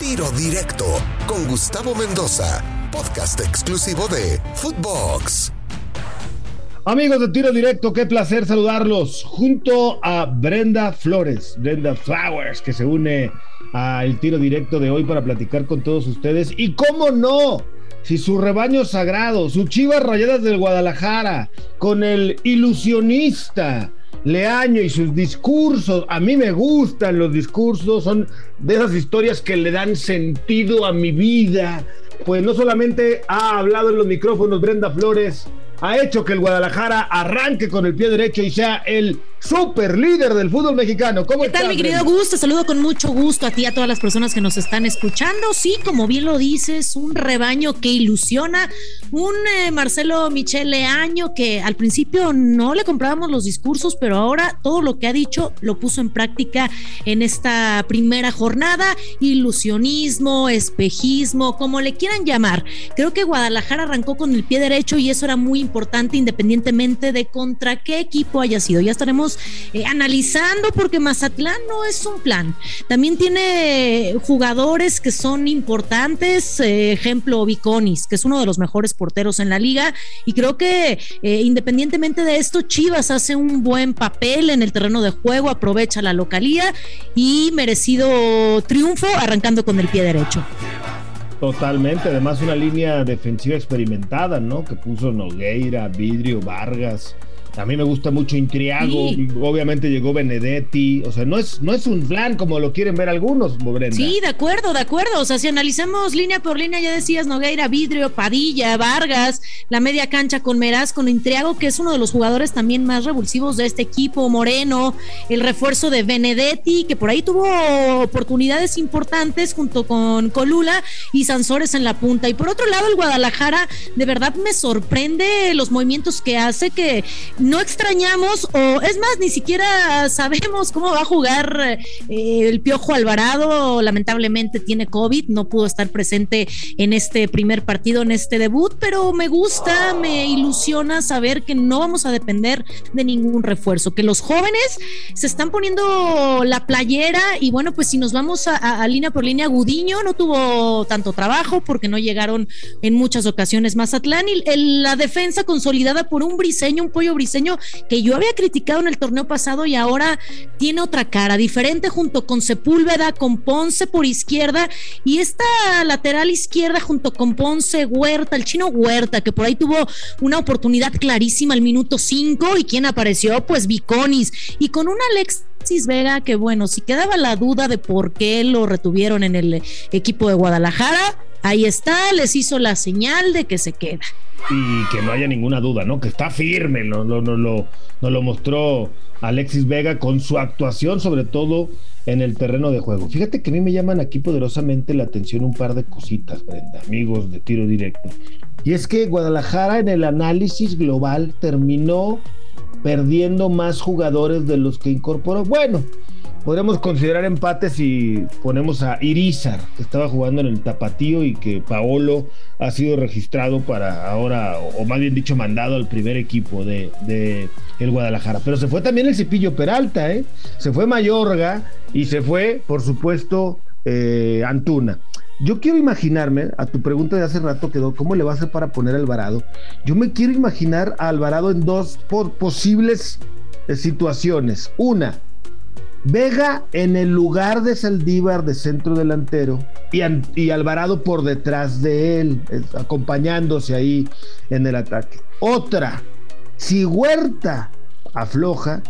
Tiro Directo con Gustavo Mendoza, podcast exclusivo de Footbox. Amigos de Tiro Directo, qué placer saludarlos junto a Brenda Flores, Brenda Flowers, que se une al Tiro Directo de hoy para platicar con todos ustedes. Y cómo no, si su rebaño sagrado, su chivas rayadas del Guadalajara, con el ilusionista Leaño y sus discursos, a mí me gustan los discursos, son de esas historias que le dan sentido a mi vida. Pues no solamente ha hablado en los micrófonos Brenda Flores, ha hecho que el Guadalajara arranque con el pie derecho y sea el super líder del fútbol mexicano. ¿Cómo ¿Qué tal, mi querido Gusto? Saludo con mucho gusto a ti y a todas las personas que nos están escuchando. Sí, como bien lo dices, un rebaño que ilusiona, un eh, Marcelo Michel Leaño que al principio no le comprábamos los discursos, pero ahora todo lo que ha dicho lo puso en práctica en esta primera jornada. Ilusionismo, espejismo, como le quieran llamar. Creo que Guadalajara arrancó con el pie derecho y eso era muy importante independientemente de contra qué equipo haya sido. Ya estaremos eh, analizando porque Mazatlán no es un plan. También tiene jugadores que son importantes, eh, ejemplo Viconis, que es uno de los mejores porteros en la liga y creo que eh, independientemente de esto Chivas hace un buen papel en el terreno de juego, aprovecha la localía y merecido triunfo arrancando con el pie derecho. Totalmente, además una línea defensiva experimentada, ¿no? Que puso Nogueira, Vidrio, Vargas, a mí me gusta mucho Intriago, obviamente llegó Benedetti, o sea, no es, no es un plan como lo quieren ver algunos, Brenda. Sí, de acuerdo, de acuerdo, o sea, si analizamos línea por línea, ya decías Nogueira, Vidrio, Padilla, Vargas, la media cancha con Meraz, con Intriago, que es uno de los jugadores también más revulsivos de este equipo, Moreno, el refuerzo de Benedetti, que por ahí tuvo oportunidades importantes junto con Colula y Sansores en la punta. Y por otro lado, el Guadalajara, de verdad me sorprende los movimientos que hace, que no extrañamos, o es más, ni siquiera sabemos cómo va a jugar eh, el Piojo Alvarado. Lamentablemente tiene COVID, no pudo estar presente en este primer partido, en este debut, pero me gusta, me ilusiona saber que no vamos a depender de ningún refuerzo, que los jóvenes se están poniendo la playera y bueno, pues si nos vamos a, línea por línea, Gudiño no tuvo tanto trabajo porque no llegaron en muchas ocasiones Mazatlán y la defensa consolidada por un briseño, un pollo briseño que yo había criticado en el torneo pasado y ahora tiene otra cara, diferente junto con Sepúlveda, con Ponce por izquierda y esta lateral izquierda junto con Ponce, Huerta, el chino Huerta, que por ahí tuvo una oportunidad clarísima al minuto 5 y quien apareció, pues Viconis. Y con un Alexis Vega que bueno, si quedaba la duda de por qué lo retuvieron en el equipo de Guadalajara, ahí está, les hizo la señal de que se queda y que no haya ninguna duda, ¿no? Que está firme, nos lo, no, lo, lo mostró Alexis Vega con su actuación, sobre todo en el terreno de juego. Fíjate que a mí me llaman aquí poderosamente la atención un par de cositas, Brenda, amigos de tiro directo. Y es que Guadalajara en el análisis global terminó perdiendo más jugadores de los que incorporó. Bueno, podríamos considerar empate si ponemos a Irizar, que estaba jugando en el Tapatío y que Paolo ha sido registrado para ahora, o más bien dicho, mandado al primer equipo de, el Guadalajara. Pero se fue también el Cepillo Peralta, ¿eh? Se fue Mayorga y se fue, por supuesto, eh, Antuna. Yo quiero imaginarme, a tu pregunta de hace rato quedó, ¿cómo le va a hacer para poner a Alvarado? Yo me quiero imaginar a Alvarado en dos posibles eh, situaciones. Una, Vega en el lugar de Saldívar de centro delantero y, Alvarado por detrás de él, acompañándose ahí en el ataque. Otra, si Huerta afloja,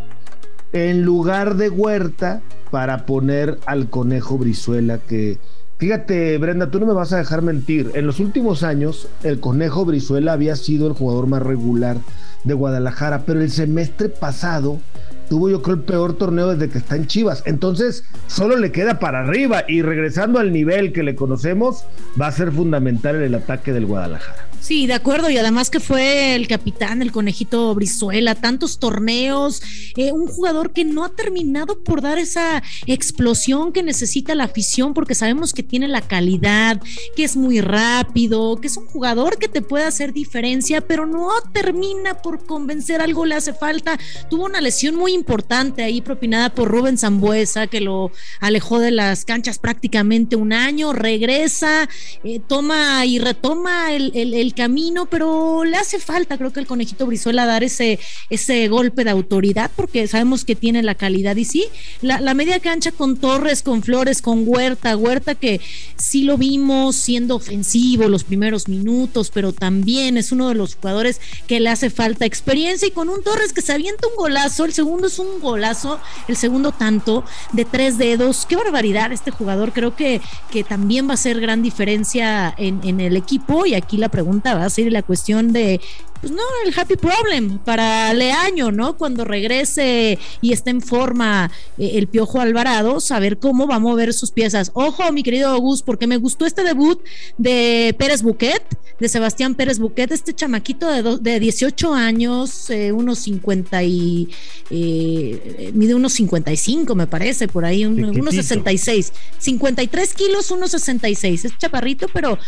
en lugar de Huerta, para poner al conejo Brizuela que... Fíjate, Brenda, tú no me vas a dejar mentir. En los últimos años, el conejo Brizuela había sido el jugador más regular de Guadalajara, pero el semestre pasado tuvo yo creo el peor torneo desde que está en Chivas. Entonces, solo le queda para arriba y regresando al nivel que le conocemos, va a ser fundamental en el ataque del Guadalajara. Sí, de acuerdo, y además que fue el capitán, el conejito Brizuela, tantos torneos, eh, un jugador que no ha terminado por dar esa explosión que necesita la afición, porque sabemos que tiene la calidad, que es muy rápido, que es un jugador que te puede hacer diferencia, pero no termina por convencer, algo le hace falta. Tuvo una lesión muy importante ahí propinada por Rubén Zambuesa, que lo alejó de las canchas prácticamente un año, regresa, eh, toma y retoma el, el camino, pero le hace falta, creo que el conejito Brizuela dar ese, ese golpe de autoridad, porque sabemos que tiene la calidad. Y sí, la, media cancha con Torres, con Flores, con Huerta, Huerta que sí lo vimos siendo ofensivo los primeros minutos, pero también es uno de los jugadores que le hace falta experiencia. Y con un Torres que se avienta un golazo, el segundo es un golazo, el segundo tanto de tres dedos, qué barbaridad este jugador, creo que, que también va a ser gran diferencia en, en el equipo. Y aquí la pregunta va a ser la cuestión de pues no, el happy problem para Leaño, ¿no? Cuando regrese y esté en forma eh, el Piojo Alvarado, saber cómo va a mover sus piezas. Ojo, mi querido August, porque me gustó este debut de Pérez Buquet, de Sebastián Pérez Buquet, este chamaquito de, de 18 años, eh, unos 50 y eh, mide unos 55, me parece, por ahí, unos 66, 53 kilos, unos 66. Es chaparrito, pero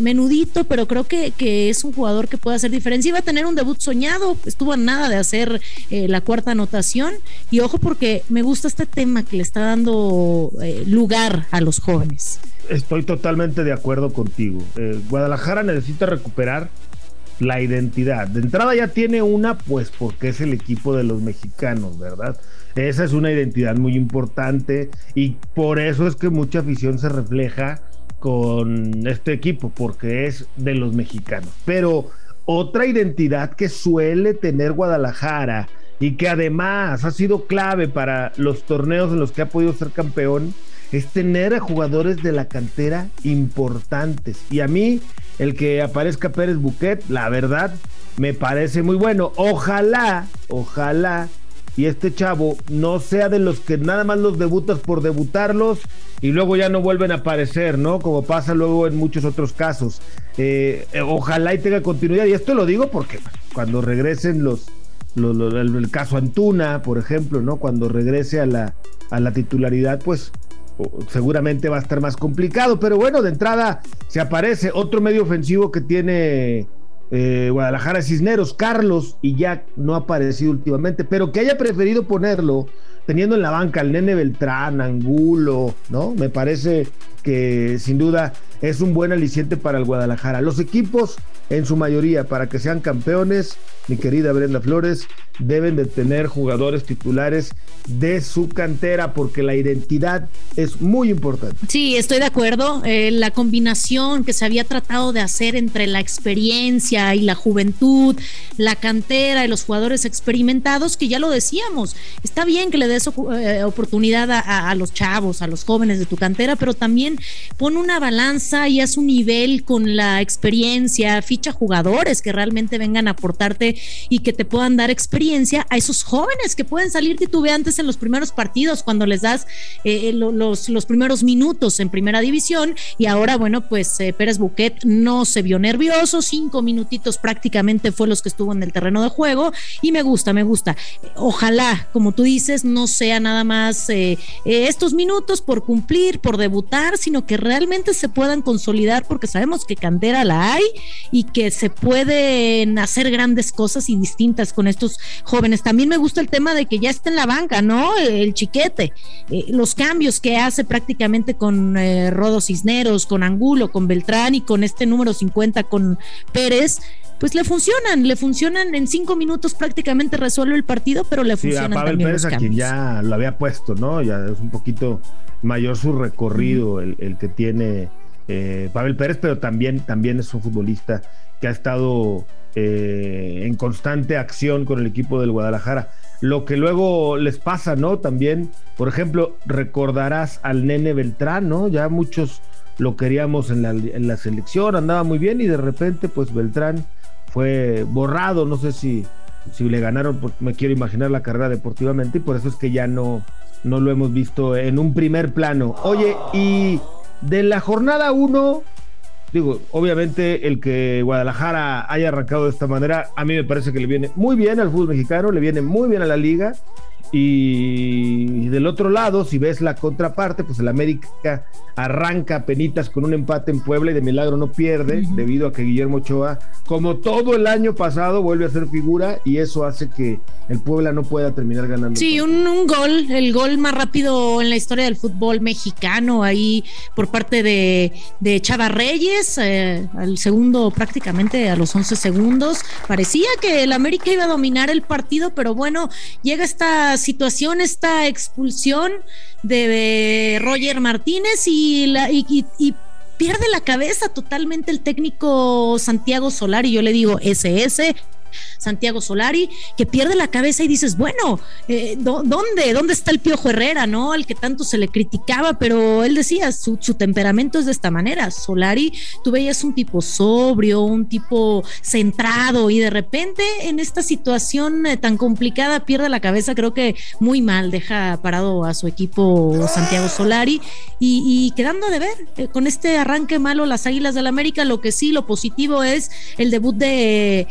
menudito, pero creo que, que es un jugador que puede hacer diferencia iba a tener un debut soñado, estuvo a nada de hacer eh, la cuarta anotación. Y ojo porque me gusta este tema que le está dando eh, lugar a los jóvenes. Estoy totalmente de acuerdo contigo. Eh, Guadalajara necesita recuperar la identidad. De entrada ya tiene una, pues porque es el equipo de los mexicanos, ¿verdad? Esa es una identidad muy importante y por eso es que mucha afición se refleja con este equipo, porque es de los mexicanos. Pero otra identidad que suele tener Guadalajara y que además ha sido clave para los torneos en los que ha podido ser campeón es tener a jugadores de la cantera importantes. Y a mí, el que aparezca Pérez Buquet, la verdad, me parece muy bueno. Ojalá, ojalá y este chavo no sea de los que nada más los debutas por debutarlos y luego ya no vuelven a aparecer, ¿no? Como pasa luego en muchos otros casos. Eh, ojalá y tenga continuidad. Y esto lo digo porque cuando regresen los, el, caso Antuna, por ejemplo, ¿no? Cuando regrese a la, a la titularidad, pues seguramente va a estar más complicado. Pero bueno, de entrada se aparece otro medio ofensivo que tiene eh, Guadalajara Cisneros, Carlos, y ya no ha aparecido últimamente, pero que haya preferido ponerlo teniendo en la banca al nene Beltrán, Angulo, ¿no? Me parece que sin duda es un buen aliciente para el Guadalajara. Los equipos, en su mayoría, para que sean campeones, mi querida Brenda Flores, deben de tener jugadores titulares de su cantera porque la identidad es muy importante. Sí, estoy de acuerdo. Eh, la combinación que se había tratado de hacer entre la experiencia y la juventud, la cantera y los jugadores experimentados, que ya lo decíamos, está bien que le des eh, oportunidad a, los chavos, a los jóvenes de tu cantera, pero también pon una balanza y haz un nivel con la experiencia, ficha jugadores que realmente vengan a aportarte y que te puedan dar experiencia a esos jóvenes que pueden salir titubeantes en los primeros partidos cuando les das eh, eh, los, primeros minutos en primera división y ahora bueno pues Pérez Buquet no se vio nervioso, cinco minutitos prácticamente fue los que estuvo en el terreno de juego y me gusta, me gusta. Ojalá, como tú dices, no sea nada más estos minutos por cumplir, por debutar, sino que realmente se puedan consolidar porque sabemos que cantera la hay y que se pueden hacer grandes cosas y distintas con estos jóvenes. También me gusta el tema de que ya está en la banca, ¿no? El chiquete, eh, los cambios que hace prácticamente con eh, Rodo Cisneros, con Angulo, con Beltrán y con este número 50 con Pérez pues le funcionan, le funcionan en cinco minutos prácticamente resuelve el partido, pero le funcionan a Pavel Pérez, a quien ya lo había puesto, ¿no? Ya es un poquito mayor su recorrido el, el, que tiene eh, Pavel Pérez, pero también, también es un futbolista que ha estado eh, en constante acción con el equipo del Guadalajara. Lo que luego les pasa, ¿no? También, por ejemplo, recordarás al nene Beltrán, ¿no? Ya muchos lo queríamos en la, en la selección, andaba muy bien y de repente, pues Beltrán fue borrado, no sé si, si le ganaron, me quiero imaginar la carrera deportivamente y por eso es que ya no, no lo hemos visto en un primer plano. Oye, y de la jornada 1 digo, obviamente el que Guadalajara haya arrancado de esta manera, a mí me parece que le viene muy bien al fútbol mexicano, le viene muy bien a la liga. Y del otro lado, si ves la contraparte, pues el América arranca penitas con un empate en Puebla y de milagro no pierde, debido a que Guillermo Ochoa, como todo el año pasado, vuelve a ser figura y eso hace que el Puebla no pueda terminar ganando. Sí, un, gol, el gol más rápido en la historia del fútbol mexicano, ahí por parte de, de Chava Reyes, eh, al segundo prácticamente a los 11 segundos. Parecía que el América iba a dominar el partido, pero bueno, llega esta situación, esta expulsión de Roger Martínez y, pierde la cabeza totalmente el técnico Santiago Solari. Yo le digo SS, Santiago Solari, que pierde la cabeza y dices, bueno, eh, ¿dónde? ¿Dónde está el Piojo Herrera, no? Al que tanto se le criticaba, pero él decía, su, temperamento es de esta manera. Solari, tú veías un tipo sobrio, un tipo centrado y de repente en esta situación eh, tan complicada pierde la cabeza, creo que muy mal, deja parado a su equipo Santiago Solari y, quedando de ver eh, con este arranque malo las Águilas del América, lo que sí, lo positivo es el debut de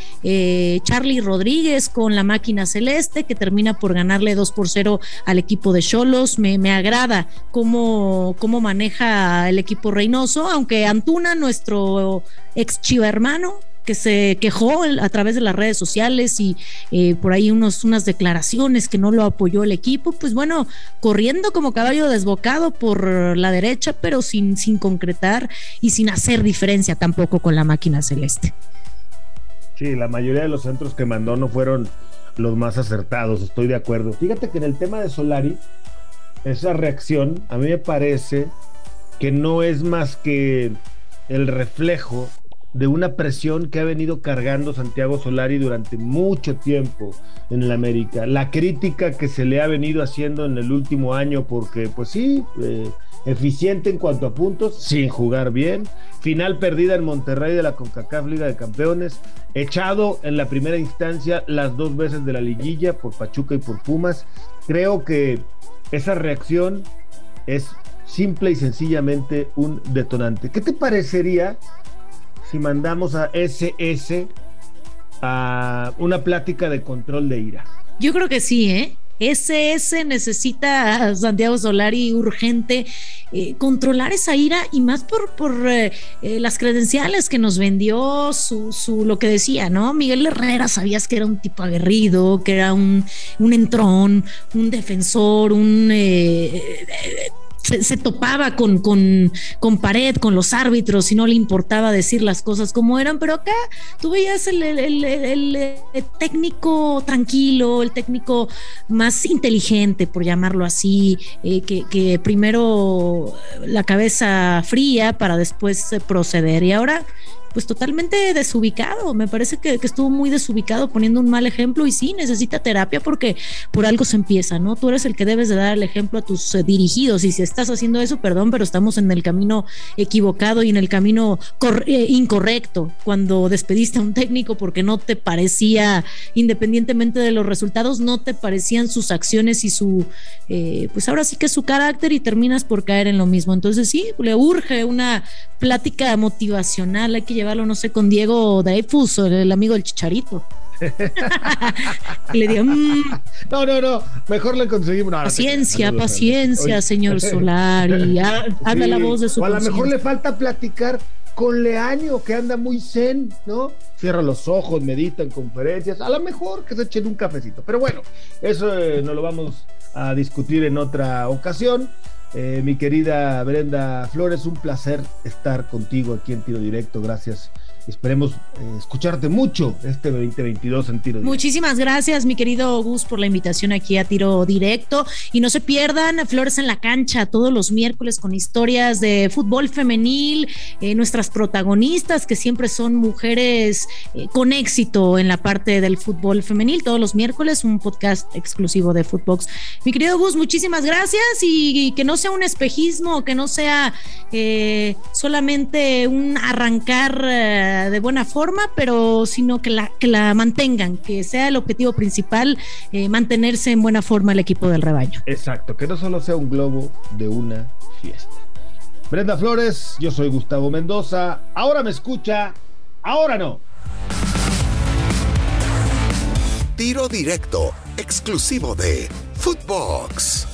Charlie Rodríguez con la máquina celeste, que termina por ganarle 2 por 0 al equipo de Cholos. Me, me agrada cómo, cómo maneja el equipo Reynoso, aunque Antuna, nuestro ex chiva hermano, que se quejó a través de las redes sociales y eh, por ahí unos, unas declaraciones que no lo apoyó el equipo, pues bueno, corriendo como caballo desbocado por la derecha, pero sin, sin concretar y sin hacer diferencia tampoco con la máquina celeste. Sí, la mayoría de los centros que mandó no fueron los más acertados, estoy de acuerdo. Fíjate que en el tema de Solari, esa reacción a mí me parece que no es más que el reflejo de una presión que ha venido cargando Santiago Solari durante mucho tiempo en el América. La crítica que se le ha venido haciendo en el último año porque, pues sí, eh, eficiente en cuanto a puntos, sin jugar bien. Final perdida en Monterrey de la CONCACAF Liga de Campeones. Echado en la primera instancia las dos veces de la liguilla por Pachuca y por Pumas. Creo que esa reacción es simple y sencillamente un detonante. ¿Qué te parecería si mandamos a SS a una plática de control de ira? Yo creo que sí, ¿eh? SS necesita Santiago Solari urgente eh, controlar esa ira y más por, por eh, eh, las credenciales que nos vendió, su, su, lo que decía, ¿no? Miguel Herrera, sabías que era un tipo aguerrido, que era un, un entrón, un defensor, un se, topaba con, con, con, pared, con los árbitros y no le importaba decir las cosas como eran, pero acá tú veías el, el, técnico tranquilo, el técnico más inteligente, por llamarlo así, eh, que, que, primero la cabeza fría para después proceder. Y ahora pues totalmente desubicado. Me parece que, estuvo muy desubicado poniendo un mal ejemplo y sí, necesita terapia porque por algo se empieza, ¿no? Tú eres el que debes de dar el ejemplo a tus eh, dirigidos y si estás haciendo eso, perdón, pero estamos en el camino equivocado y en el camino eh, incorrecto cuando despediste a un técnico porque no te parecía, independientemente de los resultados, no te parecían sus acciones y su, eh, pues ahora sí que su carácter y terminas por caer en lo mismo. Entonces sí, le urge una plática motivacional, hay que llevar no sé, con Diego Dreyfus, el amigo del Chicharito. le mm". no, no, no, mejor le conseguimos. paciencia, paciencia, señor Solari. Habla la voz de su. O a lo mejor le falta platicar con Leaño, que anda muy zen, ¿no? Cierra los ojos, medita en conferencias. A lo mejor que se echen un cafecito. Pero bueno, eso eh, no lo vamos a discutir en otra ocasión. Eh, mi querida Brenda Flores, un placer estar contigo aquí en Tiro Directo. Gracias Esperemos eh, escucharte mucho este 2022 en Tiro Directo. Muchísimas gracias, mi querido Gus, por la invitación aquí a Tiro Directo. Y no se pierdan Flores en la Cancha todos los miércoles con historias de fútbol femenil, eh, nuestras protagonistas que siempre son mujeres eh, con éxito en la parte del fútbol femenil. Todos los miércoles un podcast exclusivo de Footbox. Mi querido Gus, muchísimas gracias y, que no sea un espejismo, que no sea solamente un arrancar de buena forma, pero sino que la, que la mantengan, que sea el objetivo principal eh, mantenerse en buena forma el equipo del rebaño. Exacto, que no solo sea un globo de una fiesta. Brenda Flores, yo soy Gustavo Mendoza, ahora me escucha, ahora no. Tiro directo, exclusivo de Footbox.